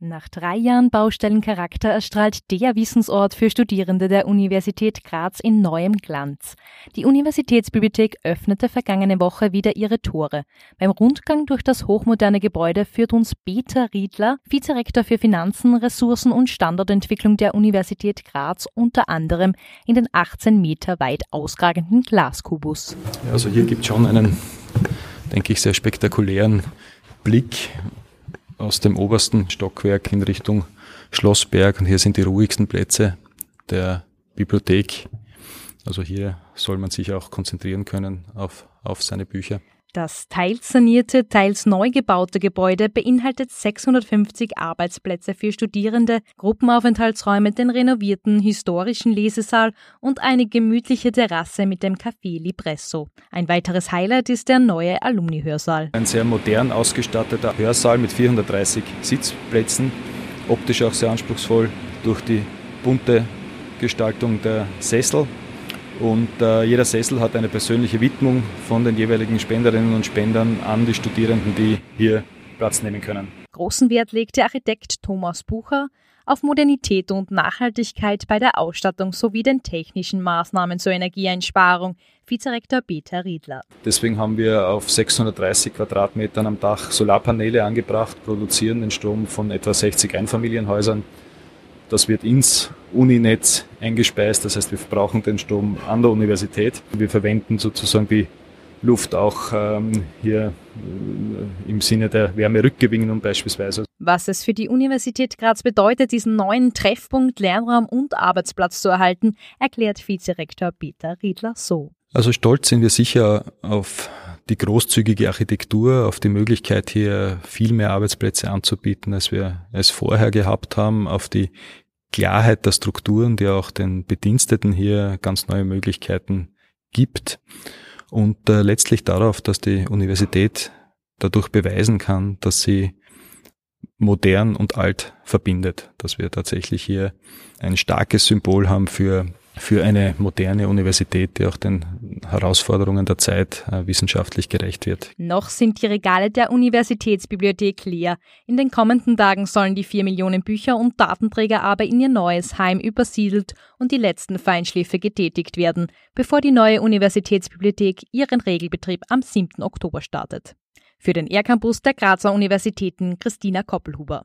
Nach drei Jahren Baustellencharakter erstrahlt der Wissensort für Studierende der Universität Graz in neuem Glanz. Die Universitätsbibliothek öffnete vergangene Woche wieder ihre Tore. Beim Rundgang durch das hochmoderne Gebäude führt uns Peter Riedler, Vizerektor für Finanzen, Ressourcen und Standortentwicklung der Universität Graz, unter anderem in den 18 Meter weit ausragenden Glaskubus. Also hier gibt es schon einen, denke ich, sehr spektakulären Blick aus dem obersten Stockwerk in Richtung Schlossberg und hier sind die ruhigsten Plätze der Bibliothek. Also hier soll man sich auch konzentrieren können auf, auf seine Bücher. Das teils sanierte, teils neu gebaute Gebäude beinhaltet 650 Arbeitsplätze für Studierende, Gruppenaufenthaltsräume, den renovierten historischen Lesesaal und eine gemütliche Terrasse mit dem Café Lipresso. Ein weiteres Highlight ist der neue Alumni-Hörsaal. Ein sehr modern ausgestatteter Hörsaal mit 430 Sitzplätzen, optisch auch sehr anspruchsvoll durch die bunte Gestaltung der Sessel und äh, jeder Sessel hat eine persönliche Widmung von den jeweiligen Spenderinnen und Spendern an die Studierenden, die hier Platz nehmen können. Großen Wert legt der Architekt Thomas Bucher auf Modernität und Nachhaltigkeit bei der Ausstattung sowie den technischen Maßnahmen zur Energieeinsparung, Vizerektor Peter Riedler. Deswegen haben wir auf 630 Quadratmetern am Dach Solarpaneele angebracht, produzieren den Strom von etwa 60 Einfamilienhäusern das wird ins Uninetz eingespeist, das heißt, wir brauchen den Strom an der Universität. Wir verwenden sozusagen die Luft auch ähm, hier äh, im Sinne der Wärmerückgewinnung beispielsweise. Was es für die Universität Graz bedeutet, diesen neuen Treffpunkt, Lernraum und Arbeitsplatz zu erhalten, erklärt Vizerektor Peter Riedler so. Also stolz sind wir sicher auf die großzügige Architektur, auf die Möglichkeit hier viel mehr Arbeitsplätze anzubieten, als wir es vorher gehabt haben, auf die Klarheit der Strukturen, die auch den Bediensteten hier ganz neue Möglichkeiten gibt. Und äh, letztlich darauf, dass die Universität dadurch beweisen kann, dass sie modern und alt verbindet, dass wir tatsächlich hier ein starkes Symbol haben für für eine moderne Universität, die auch den Herausforderungen der Zeit äh, wissenschaftlich gerecht wird. Noch sind die Regale der Universitätsbibliothek leer. In den kommenden Tagen sollen die vier Millionen Bücher und Datenträger aber in ihr neues Heim übersiedelt und die letzten Feinschliffe getätigt werden, bevor die neue Universitätsbibliothek ihren Regelbetrieb am 7. Oktober startet. Für den R-Campus der Grazer Universitäten Christina Koppelhuber.